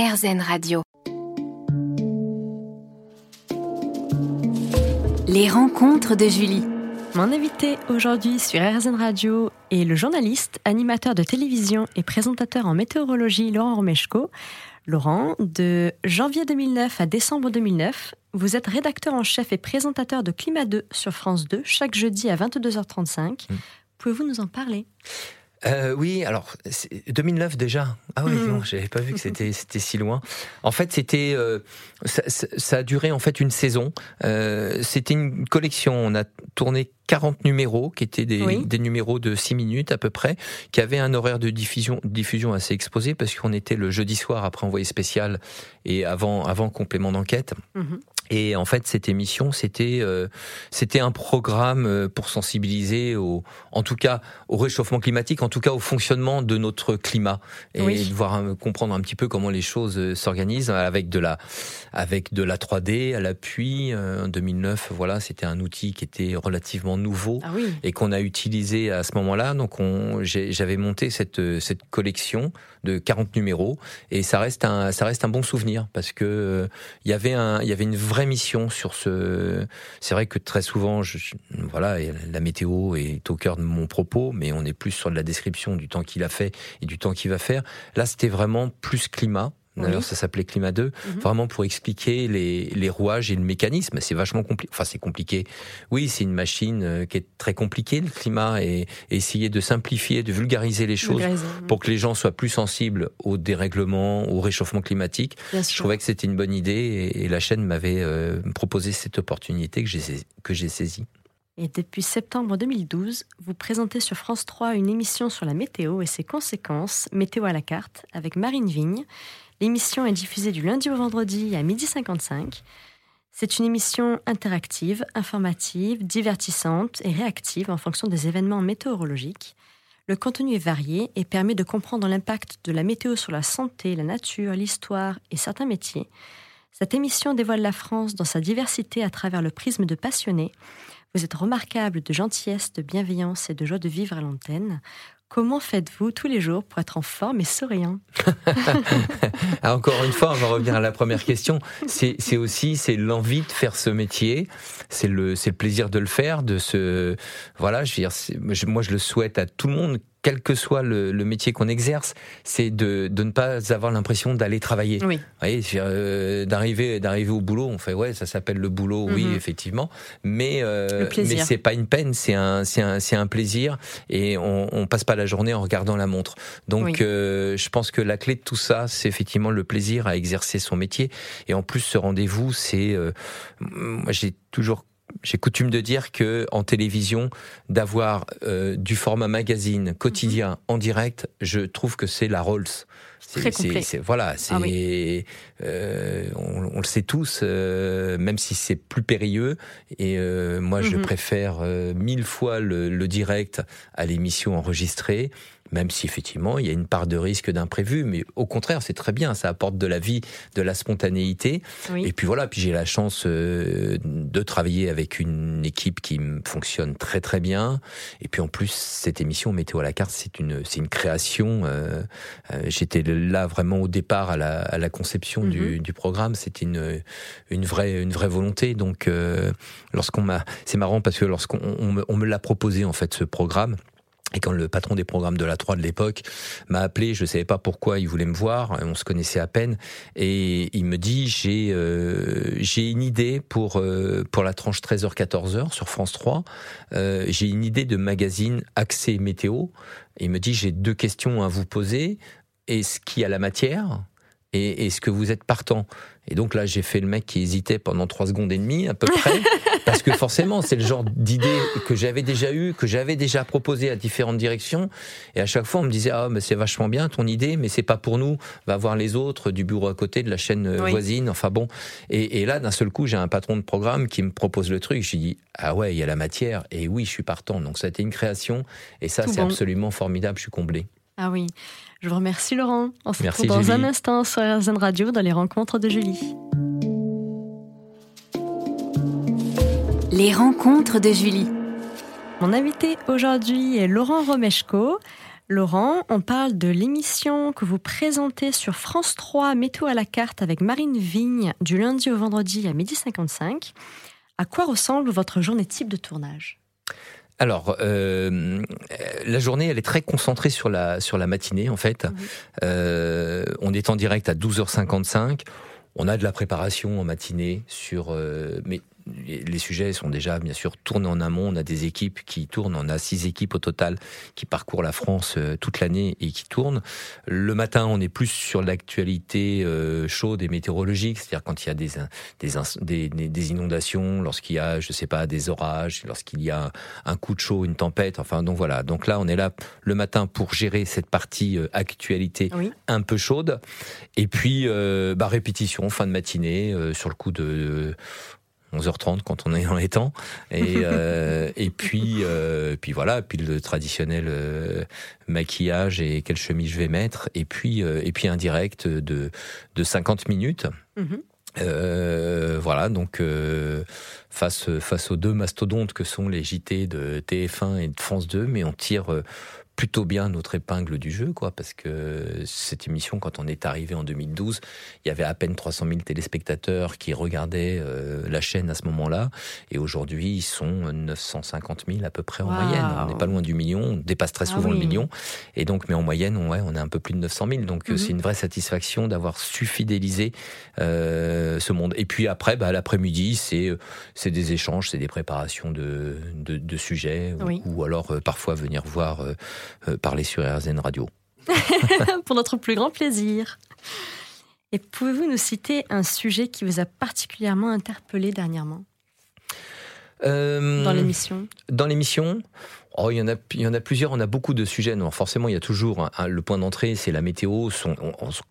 RZN Radio. Les rencontres de Julie. Mon invité aujourd'hui sur RZN Radio est le journaliste, animateur de télévision et présentateur en météorologie Laurent Romeshko. Laurent, de janvier 2009 à décembre 2009, vous êtes rédacteur en chef et présentateur de Climat 2 sur France 2 chaque jeudi à 22h35. Pouvez-vous nous en parler? Euh, oui, alors 2009 déjà. Ah oui, non, j'avais pas vu que c'était c'était si loin. En fait, c'était euh, ça, ça, a duré en fait une saison. Euh, c'était une collection. On a tourné 40 numéros qui étaient des, des, numéros de 6 minutes à peu près, qui avaient un horaire de diffusion, diffusion assez exposé parce qu'on était le jeudi soir après envoyé spécial et avant, avant complément d'enquête. Mhm. Et en fait, cette émission, c'était euh, c'était un programme euh, pour sensibiliser au, en tout cas, au réchauffement climatique, en tout cas au fonctionnement de notre climat et de voir comprendre un petit peu comment les choses euh, s'organisent avec de la avec de la 3D à l'appui. En 2009, voilà, c'était un outil qui était relativement nouveau ah et qu'on a utilisé à ce moment-là. Donc, j'avais monté cette, cette collection de 40 numéros et ça reste un, ça reste un bon souvenir parce que il y avait un, il y avait une vraie mission sur ce. C'est vrai que très souvent, je, voilà, la météo est au cœur de mon propos, mais on est plus sur de la description du temps qu'il a fait et du temps qu'il va faire. Là, c'était vraiment plus climat. D'ailleurs, ça s'appelait Climat 2, mhm. vraiment pour expliquer les, les, rouages et le mécanisme. C'est vachement compliqué. Enfin, c'est compliqué. Oui, c'est une machine euh, qui est très compliquée, le climat, et, essayer de simplifier, de vulgariser les choses pour que les gens soient plus sensibles au dérèglement, au réchauffement climatique. Je trouvais que c'était une bonne idée et, la chaîne m'avait euh, proposé cette opportunité que j'ai saisie. Et depuis septembre 2012, vous présentez sur France 3 une émission sur la météo et ses conséquences, Météo à la carte, avec Marine Vigne. L'émission est diffusée du lundi au vendredi à 12h55. C'est une émission interactive, informative, divertissante et réactive en fonction des événements météorologiques. Le contenu est varié et permet de comprendre l'impact de la météo sur la santé, la nature, l'histoire et certains métiers. Cette émission dévoile la France dans sa diversité à travers le prisme de passionnés. Vous êtes remarquable de gentillesse, de bienveillance et de joie de vivre à l'antenne. Comment faites-vous tous les jours pour être en forme et souriant ah, Encore une fois, on va revenir à la première question. C'est aussi c'est l'envie de faire ce métier, c'est le le plaisir de le faire, de se voilà, je veux dire, moi je le souhaite à tout le monde quel que soit le, métier qu'on exerce, c'est de, de, ne pas avoir l'impression d'aller travailler. Oui. Euh, d'arriver d'arriver au boulot, on fait ouais, ça s'appelle le boulot, oui, mhm. effectivement, mais euh, mais c'est pas une peine, c'est un c'est un c'est un plaisir et on, on passe pas la journée en regardant la montre. Donc euh, je pense que la clé de tout ça, c'est effectivement le plaisir à exercer son métier et en plus ce rendez-vous, c'est euh, moi j'ai toujours j'ai coutume de dire que en télévision, d'avoir euh, du format magazine quotidien mhm. en direct, je trouve que c'est la Rolls. Très complet. Voilà, c'est ah euh, on, on, le sait tous, euh, même si c'est plus périlleux. Et euh, moi, je mhm. préfère euh, mille fois le, le direct à l'émission enregistrée même si effectivement il y a une part de risque d'imprévu, mais au contraire c'est très bien, ça apporte de la vie, de la spontanéité. Et puis voilà, puis j'ai la chance euh, de travailler avec une équipe qui fonctionne très très bien. Et puis en plus cette émission Météo à la carte, c'est une c'est une création. Euh, euh, j'étais là vraiment au départ à la, à la conception du, mhm. du, programme, c'était une une vraie une vraie volonté. Donc lorsqu'on m'a, c'est marrant parce que lorsqu'on on on me l'a proposé en fait ce programme. Et quand le patron des programmes de la 3 de l'époque m'a appelé, je ne savais pas pourquoi il voulait me voir, on se connaissait à peine, et il me dit j'ai euh, j'ai une idée pour euh, pour la tranche 13h-14h sur France 3, euh, j'ai une idée de magazine axé météo. Et il me dit j'ai deux questions à vous poser. Est-ce qu'il y a la matière et est-ce que vous êtes partant. Et donc là, j'ai fait le mec qui hésitait pendant trois secondes et demie à peu près, parce que forcément, c'est le genre d'idée que j'avais déjà eu, que j'avais déjà proposé à différentes directions, et à chaque fois, on me disait ah mais c'est vachement bien ton idée, mais c'est pas pour nous, va voir les autres du bureau à côté de la chaîne euh, voisine, enfin bon. Et, et là, d'un seul coup, j'ai un patron de programme qui me propose le truc, je dis ah ouais, il y a la matière, et oui, je suis partant. Donc ça a été une création, et ça, c'est absolument formidable, je suis comblé. Ah oui. Je vous remercie Laurent. On se retrouve dans un instant sur RZN Radio dans les rencontres de Julie. Les rencontres de Julie. Mon invité aujourd'hui est Laurent Romeshko. Laurent, on parle de l'émission que vous présentez sur France 3 Météo à la carte avec Marine Vigne du lundi au vendredi à 12h55. À quoi ressemble votre journée type de tournage? Alors, euh, la journée, elle est très concentrée sur la sur la matinée en fait. Euh, on est en direct à 12h55. On a de la préparation en matinée sur, euh, mais les sujets sont déjà bien sûr tournés en amont. On a des équipes qui tournent. On a six équipes au total qui parcourent la France euh, toute l'année et qui tournent. Le matin, on est plus sur l'actualité euh, chaude et météorologique, c'est-à-dire quand il y a des des, des, des inondations, lorsqu'il y a, je sais pas, des orages, lorsqu'il y a un coup de chaud, une tempête. Enfin, donc voilà. Donc là, on est là le matin pour gérer cette partie euh, actualité un peu chaude. Et puis, bah, répétition fin de matinée sur le coup de 11h30 quand on est dans les temps. Et euh, et puis euh, puis voilà puis le traditionnel euh, maquillage et quelle chemise je vais mettre. Et puis et puis un direct de de 50 minutes. Mm-hmm. voilà donc face face aux deux mastodontes que sont les JT de TF1 et de France 2 mais on tire plutôt bien notre épingle du jeu, quoi, parce que cette émission, quand on est arrivé en 2012, il y avait à peine 300 000 téléspectateurs qui regardaient euh, la chaîne à ce moment-là, et aujourd'hui, ils sont 950 000 à peu près en moyenne. On n'est pas loin du million, on dépasse très ah souvent le million, et donc, mais en moyenne, on, ouais, on est un peu plus de 900 000, donc euh, c'est mhm. une vraie satisfaction d'avoir su fidéliser euh, ce monde. Et puis après, bah, l'après-midi, c'est c'est des échanges, c'est des préparations de, de, de sujets, ou, alors parfois venir voir euh, parler sur RZN Radio. Pour notre plus grand plaisir. Et pouvez-vous nous citer un sujet qui vous a particulièrement interpellé dernièrement? Euh, Dans l'émission? Dans l'émission Oh, il y en a, il y en a plusieurs. On a beaucoup de sujets. Non, forcément, il y a toujours le point d'entrée, c'est la météo.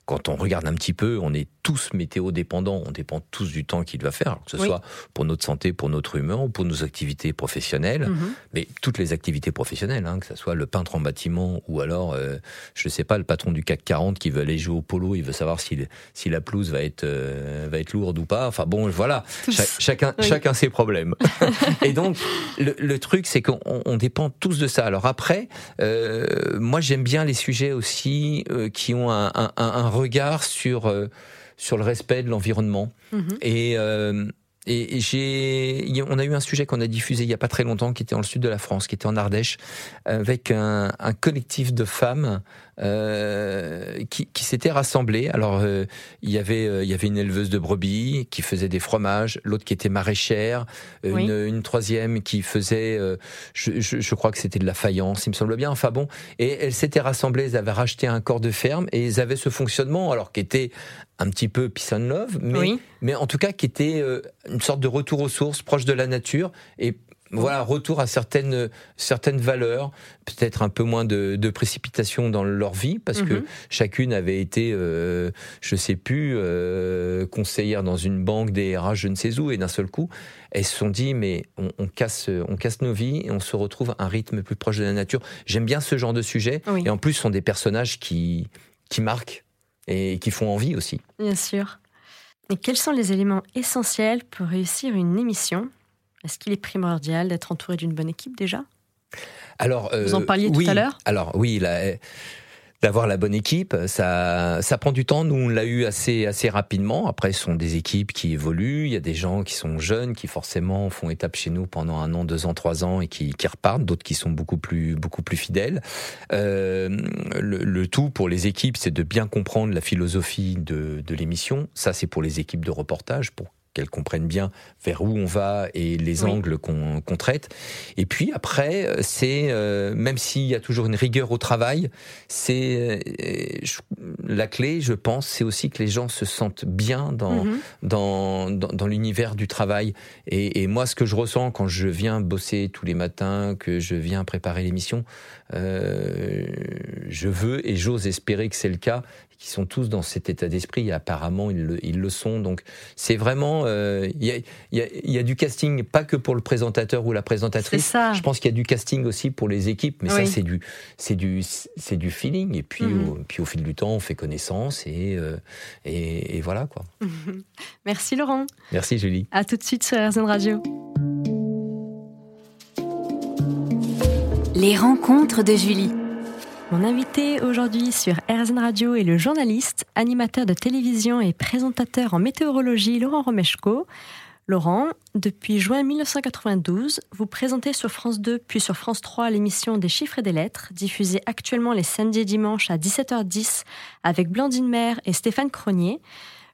quand on regarde un petit peu, on est tous météo dépendants. On dépend tous du temps qu'il va faire, que ce soit pour notre santé, pour notre humeur ou pour nos activités professionnelles. Mhm. Mais toutes les activités professionnelles, hein, que ce soit le peintre en bâtiment ou alors, euh, je sais pas, le patron du CAC 40 qui veut aller jouer au polo, il veut savoir si, si la pelouse va être, euh, va être lourde ou pas. Enfin bon, voilà. chacun, chacun ses problèmes. Et donc, le, le truc, c'est qu'on dépend tous de ça. Alors après, euh, moi j'aime bien les sujets aussi euh, qui ont un, un, un regard sur euh, sur le respect de l'environnement. Mhm. Et et j'ai, on a eu un sujet qu'on a diffusé il y a pas très longtemps, qui était dans le sud de la France, qui était en Ardèche, avec un, un collectif de femmes euh, qui, qui s'étaient rassemblés. Alors euh, il y avait euh, il y avait une éleveuse de brebis qui faisait des fromages, l'autre qui était maraîchère, une, une, troisième qui faisait, je, je, je, crois que c'était de la faïence, il me semble bien. Enfin bon, et elles s'étaient rassemblées, elles avaient racheté un corps de ferme et elles avaient ce fonctionnement, alors qui était un petit peu peace and love, mais mais en tout cas qui était une sorte de retour aux sources, proche de la nature et voilà, retour à certaines certaines valeurs, peut-être un peu moins de, de, précipitation dans leur vie, parce que mhm. chacune avait été, euh, je sais plus, euh, conseillère dans une banque des RH, je ne sais où, et d'un seul coup, elles se sont dit, mais on, on, casse, on casse nos vies et on se retrouve à un rythme plus proche de la nature. J'aime bien ce genre de sujet, et en plus, ce sont des personnages qui qui marquent et qui font envie aussi. Bien sûr. Et quels sont les éléments essentiels pour réussir une émission? Est-ce qu'il est primordial d'être entouré d'une bonne équipe déjà? Alors, vous en parliez tout à l'heure. Alors oui, d'avoir la bonne équipe, ça, ça prend du temps. Nous, on l'a eu assez, assez rapidement. Après, ce sont des équipes qui évoluent. Il y a des gens qui sont jeunes, qui forcément font étape chez nous pendant un an, deux ans, trois ans et qui, qui repartent. D'autres qui sont beaucoup plus, beaucoup plus fidèles. Euh, le, le, tout pour les équipes, c'est de bien comprendre la philosophie de, de l'émission. Ça, c'est pour les équipes de reportage, qu'elles comprennent bien vers où on va et les angles qu'on traite. Et puis après, c'est euh, même s'il y a toujours une rigueur au travail, c'est euh, la clé, je pense, c'est aussi que les gens se sentent bien dans mhm. dans, dans, l'univers du travail. Et, et, moi, ce que je ressens quand je viens bosser tous les matins, que je viens préparer l'émission, euh, je veux et j'ose espérer que c'est le cas qui sont tous dans cet état d'esprit. Apparemment, ils le, ils le, sont. Donc, c'est vraiment. Euh, il y, a, y, y, a, du casting, pas que pour le présentateur ou la présentatrice. Ça. Je pense qu'il y a du casting aussi pour les équipes. Mais ça, c'est du, c'est du, c'est du feeling. Et puis, mhm. au, puis, au fil du temps, on fait connaissance et, euh, et, et, voilà quoi. Merci Laurent. Merci Julie. À tout de suite sur RZN Radio. Les rencontres de Julie. Mon invité aujourd'hui sur RZN Radio est le journaliste, animateur de télévision et présentateur en météorologie Laurent Romeshko. Laurent, depuis juin 1992, vous présentez sur France 2 puis sur France 3 l'émission des chiffres et des lettres, diffusée actuellement les samedis et dimanches à 17h10 avec Blandine Maire et Stéphane Cronier.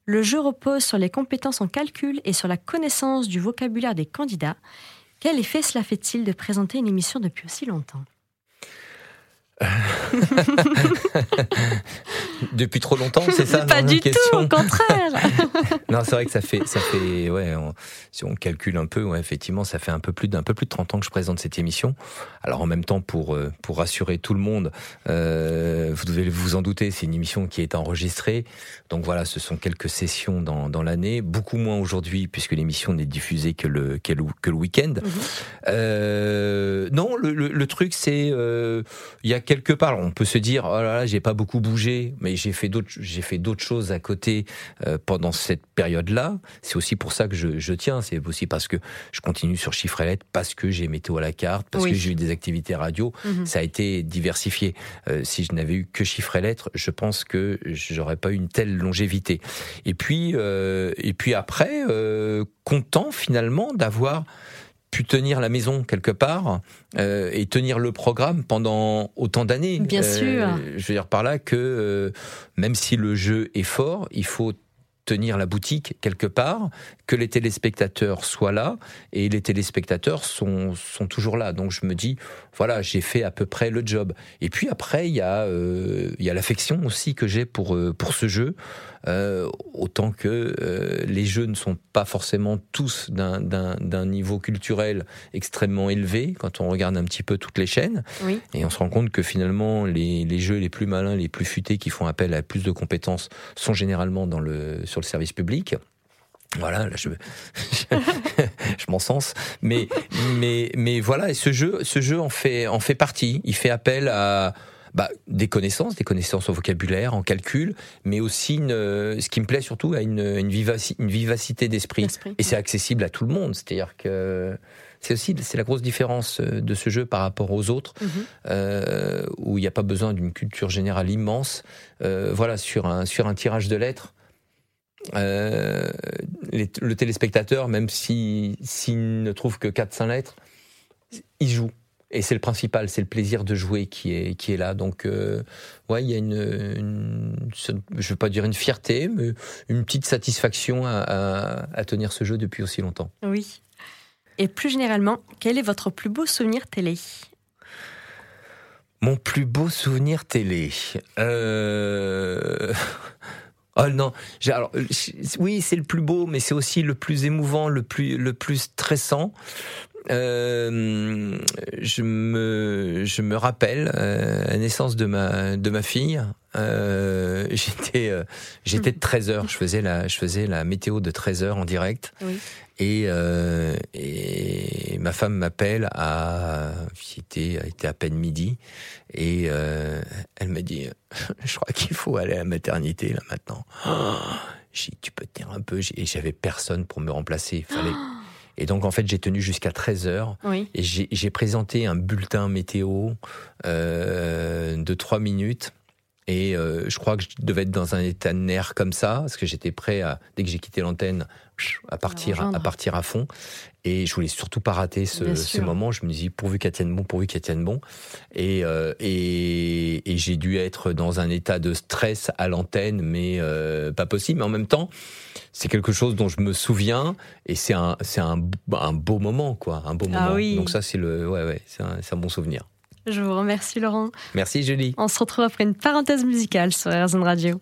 Le jeu repose sur les compétences en calcul et sur la connaissance du vocabulaire des candidats. Quel effet cela fait-il de présenter une émission depuis aussi longtemps? Depuis trop longtemps, c'est ça Pas du tout, au contraire. non, c'est vrai que ça fait, ça fait, ouais, si on calcule un peu, ouais, effectivement, ça fait un peu plus d'un peu plus de 30 ans que je présente cette émission. Alors en même temps, pour euh, pour rassurer tout le monde, euh, vous devez vous en douter, c'est une émission qui est enregistrée. Donc voilà, ce sont quelques sessions dans, dans l'année, beaucoup moins aujourd'hui puisque l'émission n'est diffusée que le que le, week-end. Mhm. euh, non, le, le, le truc c'est, euh, il y a quelque part, on peut se dire, oh là là, j'ai pas beaucoup bougé, mais j'ai fait d'autres, j'ai fait d'autres choses à côté euh, pendant cette période-là. C'est aussi pour ça que je, je tiens. C'est aussi parce que je continue sur chiffre et lettres, parce que j'ai météo à la carte, parce que j'ai eu des activités radio. Mhm. Ça a été diversifié. Euh, si je n'avais eu que chiffre et lettres, je pense que j'aurais pas eu une telle longévité. Et puis, euh, et puis après, content finalement d'avoir pu tenir la maison quelque part euh, et tenir le programme pendant autant d'années. Bien euh, sûr. Je veux dire par là que euh, même si le jeu est fort, il faut tenir la boutique quelque part, que les téléspectateurs soient là, et les téléspectateurs sont, sont toujours là. Donc je me dis, voilà, j'ai fait à peu près le job. Et puis après, il y a, il y a l'affection aussi que j'ai pour, pour ce jeu. Euh, autant que euh, les jeux ne sont pas forcément tous d'un niveau culturel extrêmement élevé quand on regarde un petit peu toutes les chaînes. Et on se rend compte que finalement, les, les, jeux les plus malins, les plus futés, qui font appel à plus de compétences, sont généralement dans le, sur le service public. Voilà, là je, je, je m'en sens, mais mais mais voilà, et ce jeu, ce jeu en fait en fait partie. Il fait appel à bah, des connaissances, des connaissances au vocabulaire, en calcul, mais aussi une, ce qui me plaît surtout, à une, une, une vivacité d'esprit. Et c'est accessible à tout le monde. C'est-à-dire que c'est aussi c'est la grosse différence euh, de ce jeu par rapport aux autres, mhm. euh, où il n'y a pas besoin d'une culture générale immense. Euh, voilà, sur un sur un tirage de lettres. Euh, le téléspectateur, même s'il si, ne trouve que 4-5 lettres, il joue. Et c'est le principal, c'est le plaisir de jouer qui est, qui est là. Donc, euh, ouais, il y a une, une, je veux pas dire une fierté, mais une petite satisfaction à, à, tenir ce jeu depuis aussi longtemps. Oui. Et plus généralement, quel est votre plus beau souvenir télé? Mon plus beau souvenir télé. Euh... Oh non, alors oui, c'est le plus beau, mais c'est aussi le plus émouvant, le plus le plus stressant. Euh, je me je me rappelle euh, la naissance de ma de ma fille. Euh, j'étais euh, j'étais de 13 heures. Je faisais la je faisais la météo de 13 heures en direct. Oui. Et, euh, et ma femme m'appelle à, c'était, était à peine midi, et euh, elle me dit, je crois qu'il faut aller à la maternité là maintenant. Oh, j'ai tu peux tenir un peu, et j'avais personne pour me remplacer. Il fallait. Et donc en fait j'ai tenu jusqu'à 13 heures oui. et j'ai présenté un bulletin météo euh, de 3 minutes et euh, je crois que je devais être dans un état de nerf comme ça, parce que j'étais prêt à, dès que j'ai quitté l'antenne, à partir, à, partir à fond. Et je voulais surtout pas rater ce, ce moment. Je me dis pourvu qu'elle tienne bon, pourvu qu'elle tienne bon. Et, euh, et, et j'ai dû être dans un état de stress à l'antenne, mais euh, pas possible. Mais en même temps, c'est quelque chose dont je me souviens et c'est un, c'est un, un beau moment, quoi, un beau ah moment. Oui. Donc ça, c'est le, ouais, ouais, c'est un, un bon souvenir. Je vous remercie Laurent. Merci Julie. On se retrouve après une parenthèse musicale sur RZN Radio.